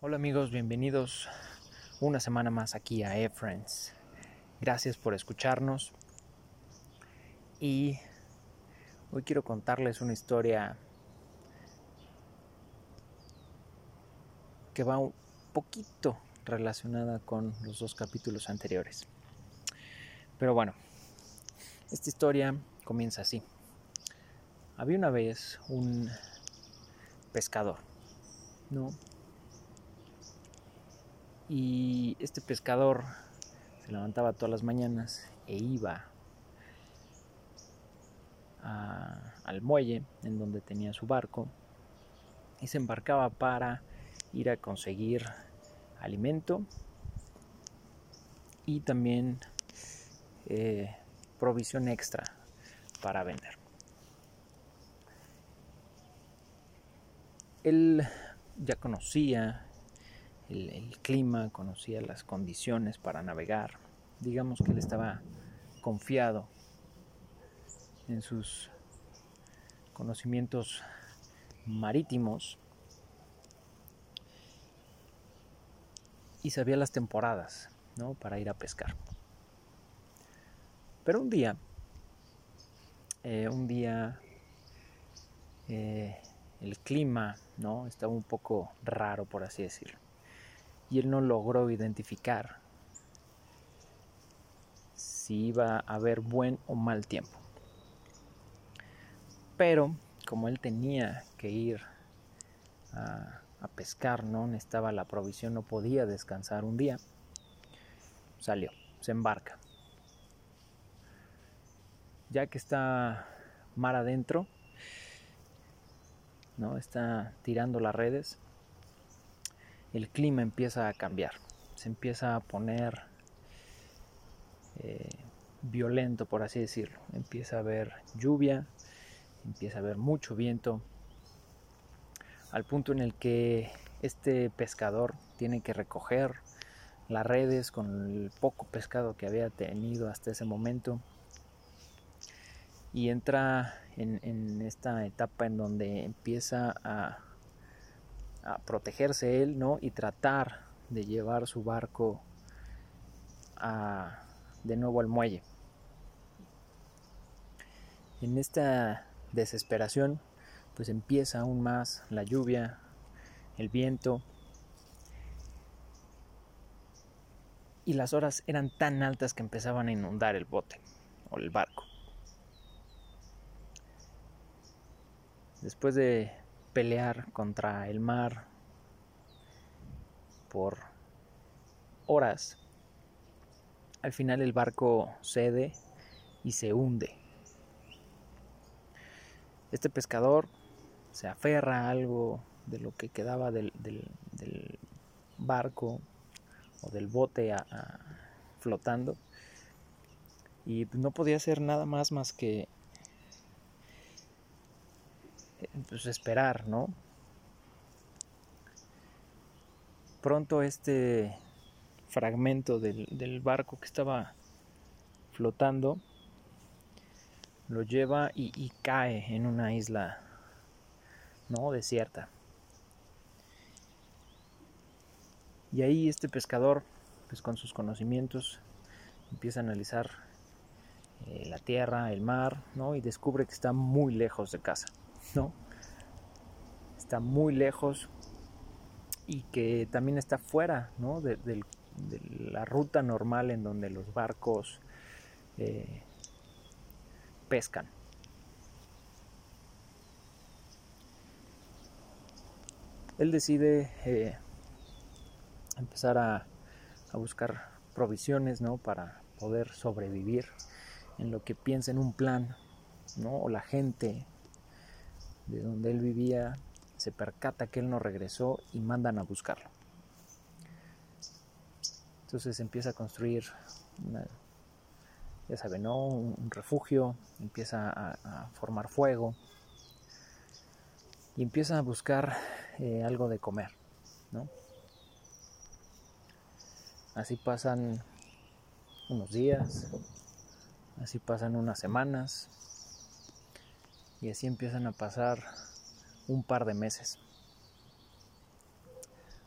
Hola amigos, bienvenidos una semana más aquí a E-Friends. Gracias por escucharnos. Y hoy quiero contarles una historia que va un poquito relacionada con los dos capítulos anteriores. Pero bueno, esta historia comienza así. Había una vez un pescador, ¿no? Y este pescador se levantaba todas las mañanas e iba al muelle en donde tenía su barco y se embarcaba para ir a conseguir alimento y también eh, provisión extra para vender. Él ya conocía el, clima, conocía las condiciones para navegar. Digamos que él estaba confiado en sus conocimientos marítimos y sabía las temporadas ¿no? para ir a pescar. Pero un día, eh, un día eh, el clima ¿no? estaba un poco raro, por así decirlo y él no logró identificar si iba a haber buen o mal tiempo. Pero como él tenía que ir a, pescar, no necesitaba la provisión, no podía descansar un día, salió, se embarca. Ya que está mar adentro, ¿no? está tirando las redes, el clima empieza a cambiar, se empieza a poner eh, violento, por así decirlo. Empieza a haber lluvia, empieza a haber mucho viento, al punto en el que este pescador tiene que recoger las redes con el poco pescado que había tenido hasta ese momento y entra en esta etapa en donde empieza a a protegerse él, ¿no? Y tratar de llevar su barco a, de nuevo al muelle. En esta desesperación, pues empieza aún más la lluvia, el viento, y las horas eran tan altas que empezaban a inundar el bote o el barco. Después de pelear contra el mar por horas. Al final el barco cede y se hunde. Este pescador se aferra a algo de lo que quedaba del, barco o del bote flotando y no podía hacer nada más más que pues, esperar, ¿no? Pronto este fragmento del, barco que estaba flotando lo lleva y, cae en una isla no desierta. Y ahí este pescador pues con sus conocimientos empieza a analizar eh, la tierra el mar no y descubre que está muy lejos de casa ¿no? Está muy lejos y que también está fuera de, la ruta normal en donde los barcos eh, pescan. Él decide eh, empezar a, a, buscar provisiones ¿no? para poder sobrevivir en lo que piensa en un plan, ¿no? o la gente de donde él vivía se percata que él no regresó y mandan a buscarlo. Entonces empieza a construir, ya saben, ¿no? un, refugio, empieza a, formar fuego y empieza a buscar eh, algo de comer. ¿no? Así pasan unos días, así pasan unas semanas, y así empiezan a pasar un par de meses.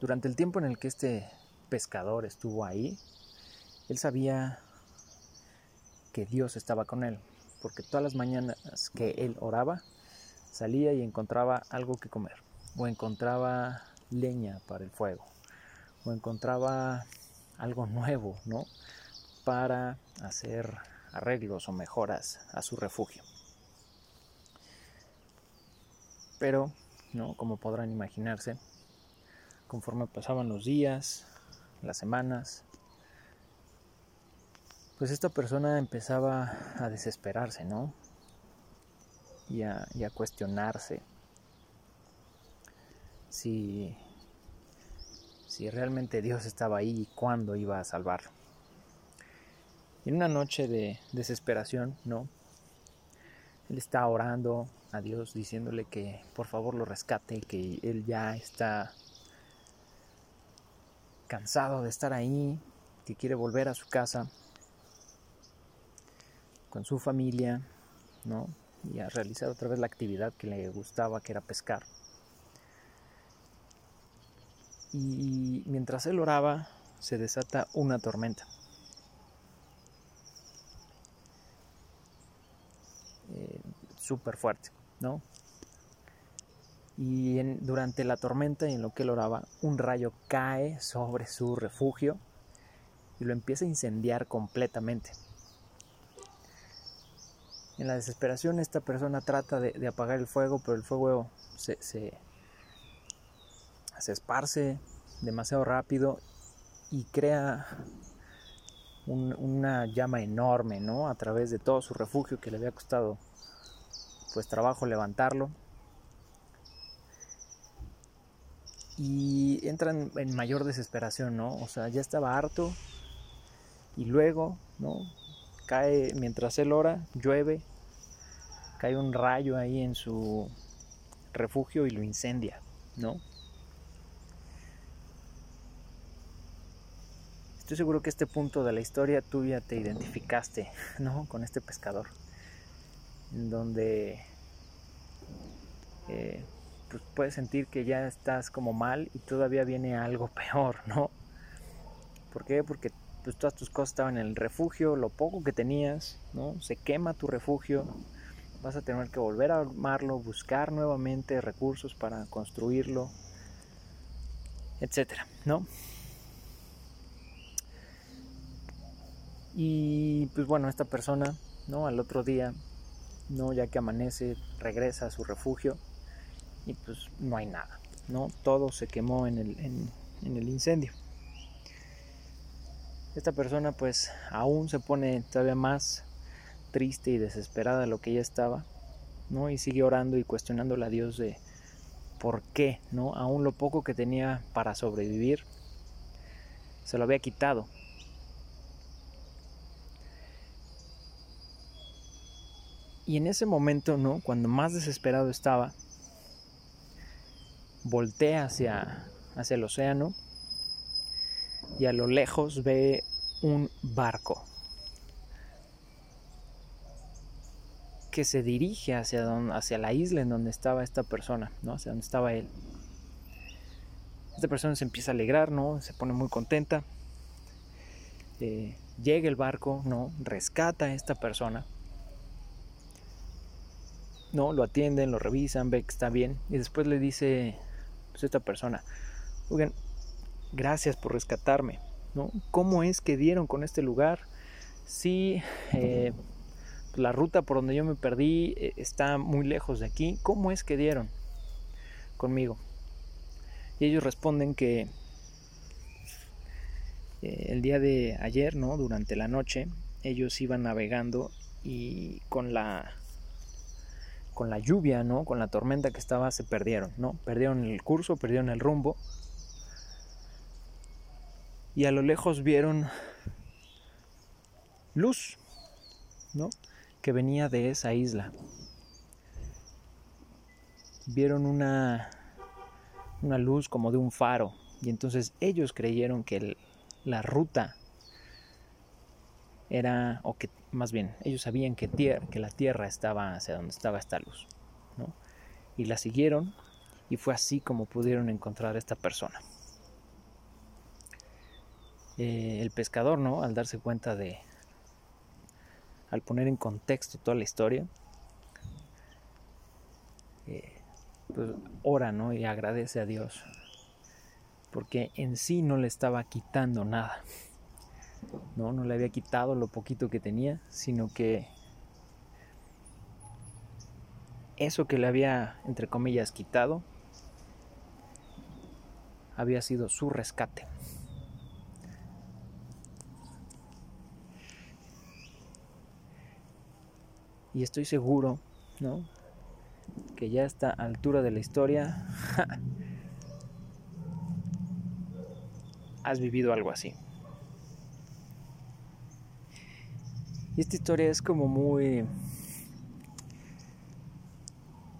Durante el tiempo en el que este pescador estuvo ahí, él sabía que Dios estaba con él, porque todas las mañanas que él oraba, salía y encontraba algo que comer, o encontraba leña para el fuego, o encontraba algo nuevo, ¿no? Para hacer arreglos o mejoras a su refugio. Pero, ¿no? Como podrán imaginarse, conforme pasaban los días, las semanas, pues esta persona empezaba a desesperarse, ¿no? Y a, cuestionarse si, si realmente Dios estaba ahí y cuándo iba a salvarlo. En una noche de desesperación, ¿no? Él está orando a Dios diciéndole que por favor lo rescate, que él ya está cansado de estar ahí, que quiere volver a su casa con su familia, ¿no? Y a realizar otra vez la actividad que le gustaba, que era pescar. Y mientras él oraba, se desata una tormenta. Súper fuerte, ¿no? Y durante la tormenta y en lo que él oraba, un rayo cae sobre su refugio y lo empieza a incendiar completamente. En la desesperación esta persona trata de, apagar el fuego, pero el fuego se, esparce demasiado rápido y crea una llama enorme, ¿no? A través de todo su refugio que le había costado pues trabajo levantarlo. Y entran en mayor desesperación, ¿no? O sea, ya estaba harto y luego, ¿no? Cae, mientras él ora, llueve, cae un rayo ahí en su refugio y lo incendia, ¿no? Estoy seguro que este punto de la historia tú ya te identificaste, ¿no? Con este pescador en donde eh, pues puedes sentir que ya estás como mal y todavía viene algo peor, ¿no? ¿Por qué? Porque pues, todas tus cosas estaban en el refugio, lo poco que tenías, ¿no? Se quema tu refugio, vas a tener que volver a armarlo, buscar nuevamente recursos para construirlo, etcétera, ¿no? Y pues bueno, esta persona, ¿no? Al otro día ¿no? Ya que amanece, regresa a su refugio y pues no hay nada, ¿no? Todo se quemó en el, en, el incendio. Esta persona pues aún se pone todavía más triste y desesperada de lo que ella estaba, ¿no? Y sigue orando y cuestionándole a Dios de por qué, ¿no? Aún lo poco que tenía para sobrevivir se lo había quitado, Y en ese momento, ¿no? Cuando más desesperado estaba, voltea hacia, hacia el océano y a lo lejos ve un barco que se dirige hacia, hacia la isla en donde estaba esta persona, ¿no? Hacia donde estaba él. Esta persona se empieza a alegrar, ¿no? Se pone muy contenta. Eh, llega el barco, ¿no? Rescata a esta persona no, lo atienden, lo revisan, ve que está bien y después le dice pues, esta persona, oigan, gracias por rescatarme, ¿no? ¿Cómo es que dieron con este lugar? Si eh, la ruta por donde yo me perdí eh, está muy lejos de aquí, ¿cómo es que dieron conmigo? Y ellos responden que eh, el día de ayer, ¿no? Durante la noche, ellos iban navegando y con la con la lluvia, ¿no? Con la tormenta que estaba, se perdieron, ¿no? Perdieron el curso, perdieron el rumbo. Y a lo lejos vieron luz, ¿no? Que venía de esa isla. Vieron una, una luz como de un faro. Y entonces ellos creyeron que la ruta era, o que más bien, ellos sabían que, que la tierra estaba hacia donde estaba esta luz, ¿no? Y la siguieron y fue así como pudieron encontrar a esta persona. eh, el pescador, ¿no? Al darse cuenta de, al poner en contexto toda la historia, eh, pues ora, ¿no? Y agradece a Dios, porque en sí no le estaba quitando nada, ¿no? No le había quitado lo poquito que tenía, sino que eso que le había, entre comillas, quitado, había sido su rescate. Y estoy seguro, ¿no? Que ya a esta altura de la historia has vivido algo así. Y esta historia es como muy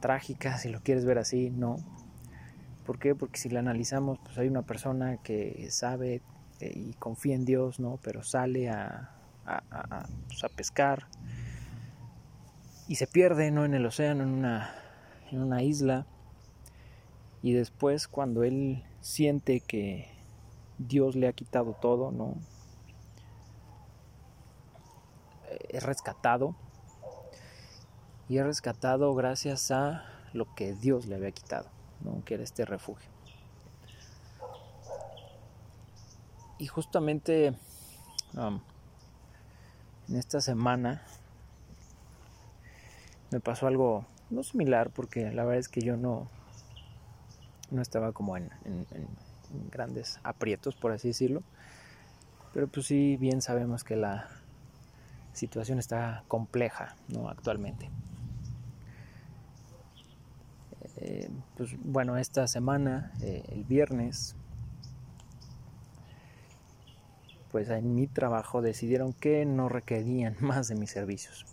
trágica, si lo quieres ver así, ¿no? ¿Por qué? Porque si la analizamos, pues hay una persona que sabe eh, y confía en Dios, ¿no? Pero sale a, a, pues, a pescar y se pierde ¿no? en el océano, en una, en una isla. Y después cuando él siente que Dios le ha quitado todo, ¿no? Es rescatado. Y es rescatado gracias a lo que Dios le había quitado, ¿no? Que era este refugio. Y justamente en esta semana me pasó algo no similar porque la verdad es que yo no, no estaba como en, grandes aprietos, por así decirlo. Pero pues sí, bien sabemos que la situación está compleja ¿no? actualmente. Eh, pues bueno, esta semana, eh, el viernes, pues en mi trabajo decidieron que no requerían más de mis servicios.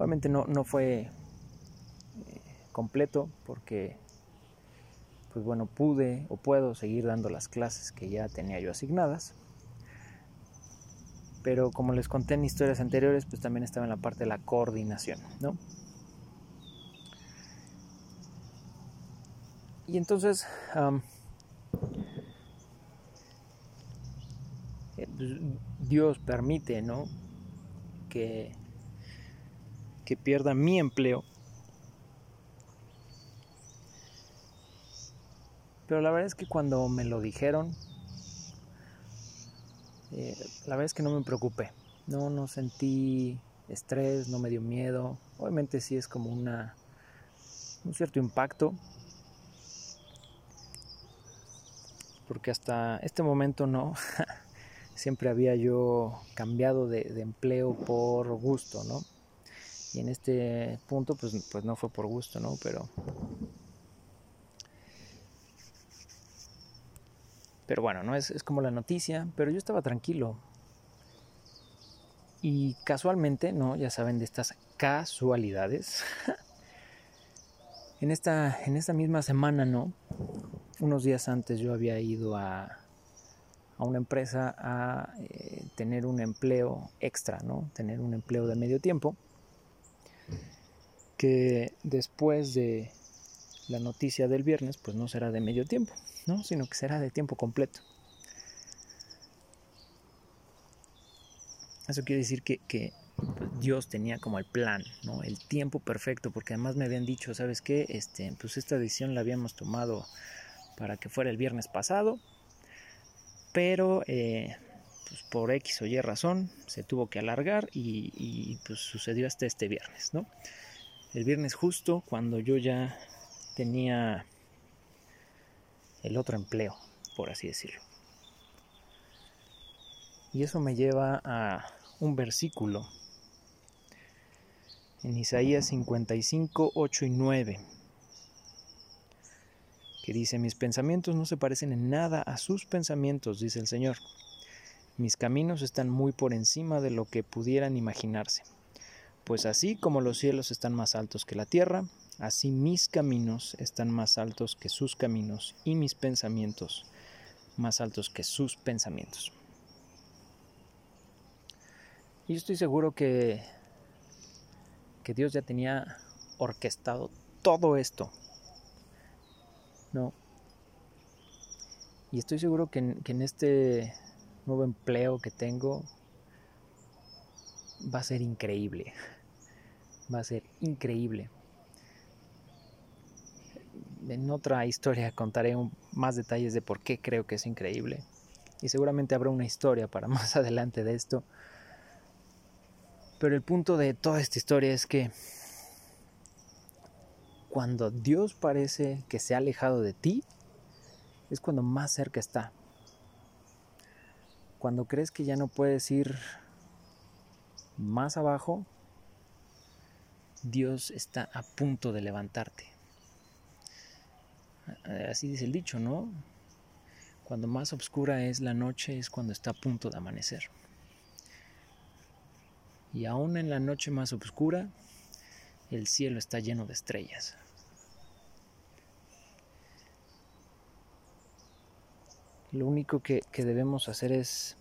Obviamente no, no fue eh, completo porque, pues bueno, pude o puedo seguir dando las clases que ya tenía yo asignadas. Pero como les conté en historias anteriores, pues también estaba en la parte de la coordinación, ¿no? Y entonces, eh, pues, Dios permite, ¿no? Que que pierda mi empleo. Pero la verdad es que cuando me lo dijeron, eh, la verdad es que no me preocupé. No, no sentí estrés, no me dio miedo. Obviamente sí es como una, un cierto impacto. Porque hasta este momento no. Siempre había yo cambiado de, de empleo por gusto, ¿no? Y en este punto, pues, pues no fue por gusto, ¿no? Pero. Pero bueno, ¿no? Es, es como la noticia. Pero yo estaba tranquilo. Y casualmente, ¿no? Ya saben de estas casualidades. en, esta, en esta misma semana, ¿no? Unos días antes yo había ido a, a una empresa a eh, tener un empleo extra, ¿no? Tener un empleo de medio tiempo que después de la noticia del viernes, pues no será de medio tiempo, ¿no? Sino que será de tiempo completo. Eso quiere decir que, que Dios tenía como el plan, ¿no? El tiempo perfecto, porque además me habían dicho, ¿sabes qué? Este, pues esta decisión la habíamos tomado para que fuera el viernes pasado, pero eh, pues por X o Y razón se tuvo que alargar y, y pues sucedió hasta este viernes, ¿no? el viernes justo cuando yo ya tenía el otro empleo, por así decirlo. Y eso me lleva a un versículo en Isaías 55, 8 y 9, que dice, mis pensamientos no se parecen en nada a sus pensamientos, dice el Señor. Mis caminos están muy por encima de lo que pudieran imaginarse. Pues así como los cielos están más altos que la tierra, así mis caminos están más altos que sus caminos y mis pensamientos más altos que sus pensamientos. Y estoy seguro que, que Dios ya tenía orquestado todo esto. ¿No? Y estoy seguro que en, este nuevo empleo que tengo va a ser increíble. Va a ser increíble. En otra historia contaré más detalles de por qué creo que es increíble. Y seguramente habrá una historia para más adelante de esto. Pero el punto de toda esta historia es que cuando Dios parece que se ha alejado de ti, es cuando más cerca está. Cuando crees que ya no puedes ir más abajo, Dios está a punto de levantarte. Así dice el dicho, ¿no? Cuando más oscura es la noche es cuando está a punto de amanecer. Y aún en la noche más oscura, el cielo está lleno de estrellas. Lo único que, debemos hacer es,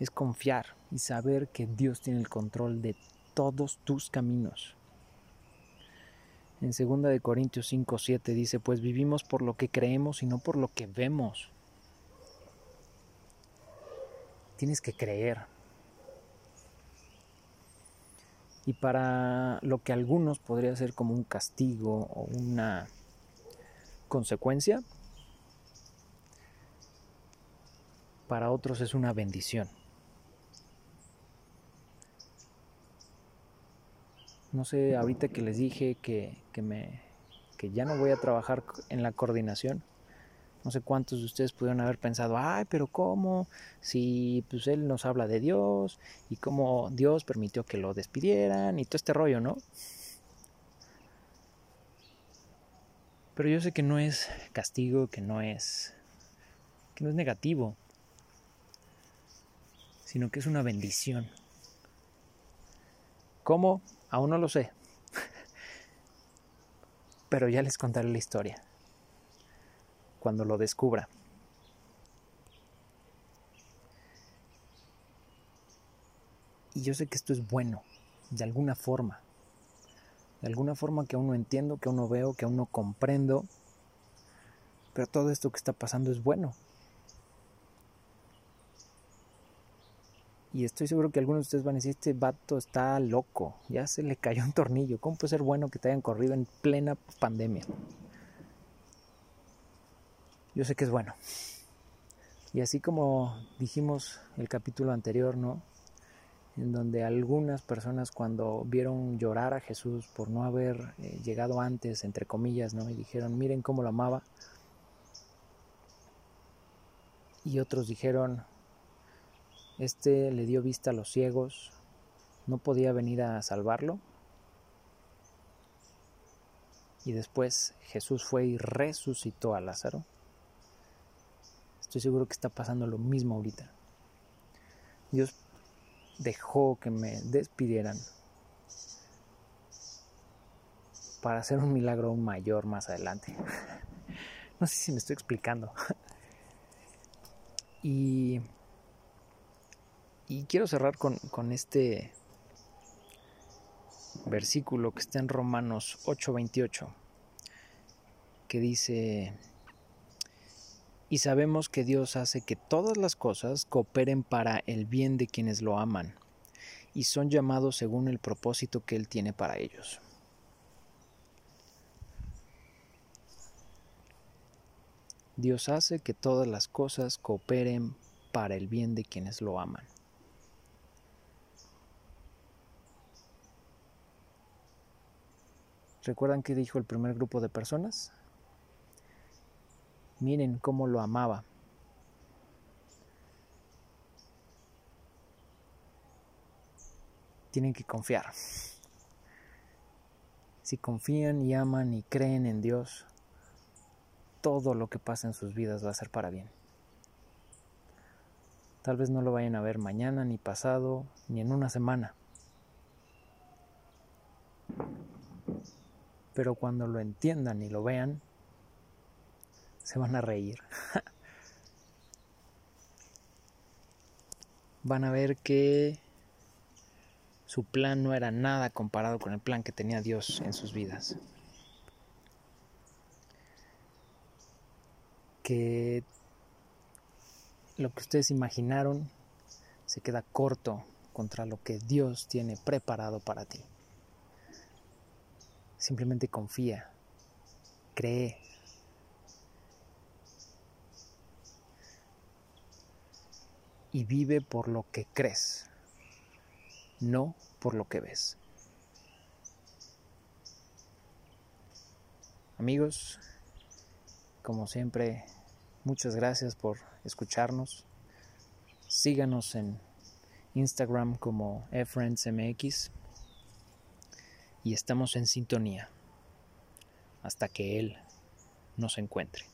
es confiar y saber que Dios tiene el control de todos tus caminos. En 2 de Corintios 5, 7 dice, pues vivimos por lo que creemos y no por lo que vemos. Tienes que creer. Y para lo que algunos podría ser como un castigo o una consecuencia, para otros es una bendición. No sé, ahorita que les dije que, me, que ya no voy a trabajar en la coordinación, no sé cuántos de ustedes pudieron haber pensado, ay, pero ¿cómo? Si pues él nos habla de Dios y cómo Dios permitió que lo despidieran y todo este rollo, ¿no? Pero yo sé que no es castigo, que no es que no es negativo, sino que es una bendición. ¿Cómo? Aún no lo sé. Pero ya les contaré la historia cuando lo descubra. Y yo sé que esto es bueno, de alguna forma. De alguna forma que aún no entiendo, que aún no veo, que aún no comprendo. Pero todo esto que está pasando es bueno. Y estoy seguro que algunos de ustedes van a decir, este vato está loco, ya se le cayó un tornillo. ¿Cómo puede ser bueno que te hayan corrido en plena pandemia? yo sé que es bueno. Y así como dijimos el capítulo anterior, ¿no? En donde algunas personas cuando vieron llorar a Jesús por no haber eh, llegado antes, entre comillas, ¿no? Y dijeron, miren cómo lo amaba. Y otros dijeron, este le dio vista a los ciegos, no podía venir a salvarlo. Y después Jesús fue y resucitó a Lázaro. Estoy seguro que está pasando lo mismo ahorita. Dios dejó que me despidieran para hacer un milagro mayor más adelante. No sé si me estoy explicando. Y, y quiero cerrar con, con este versículo que está en Romanos 8:28, que dice, y sabemos que Dios hace que todas las cosas cooperen para el bien de quienes lo aman y son llamados según el propósito que Él tiene para ellos. Dios hace que todas las cosas cooperen para el bien de quienes lo aman. ¿Recuerdan qué dijo el primer grupo de personas? Miren cómo lo amaba. Tienen que confiar. Si confían y aman y creen en Dios, todo lo que pasa en sus vidas va a ser para bien. Tal vez no lo vayan a ver mañana, ni pasado, ni en una semana. Pero cuando lo entiendan y lo vean, se van a reír. van a ver que su plan no era nada comparado con el plan que tenía Dios en sus vidas. que lo que ustedes imaginaron se queda corto contra lo que Dios tiene preparado para ti. Simplemente confía, cree. Y vive por lo que crees, no por lo que ves. Amigos, como siempre, muchas gracias por escucharnos. Síganos en Instagram como eFriendsMX y estamos en sintonía hasta que Él nos encuentre.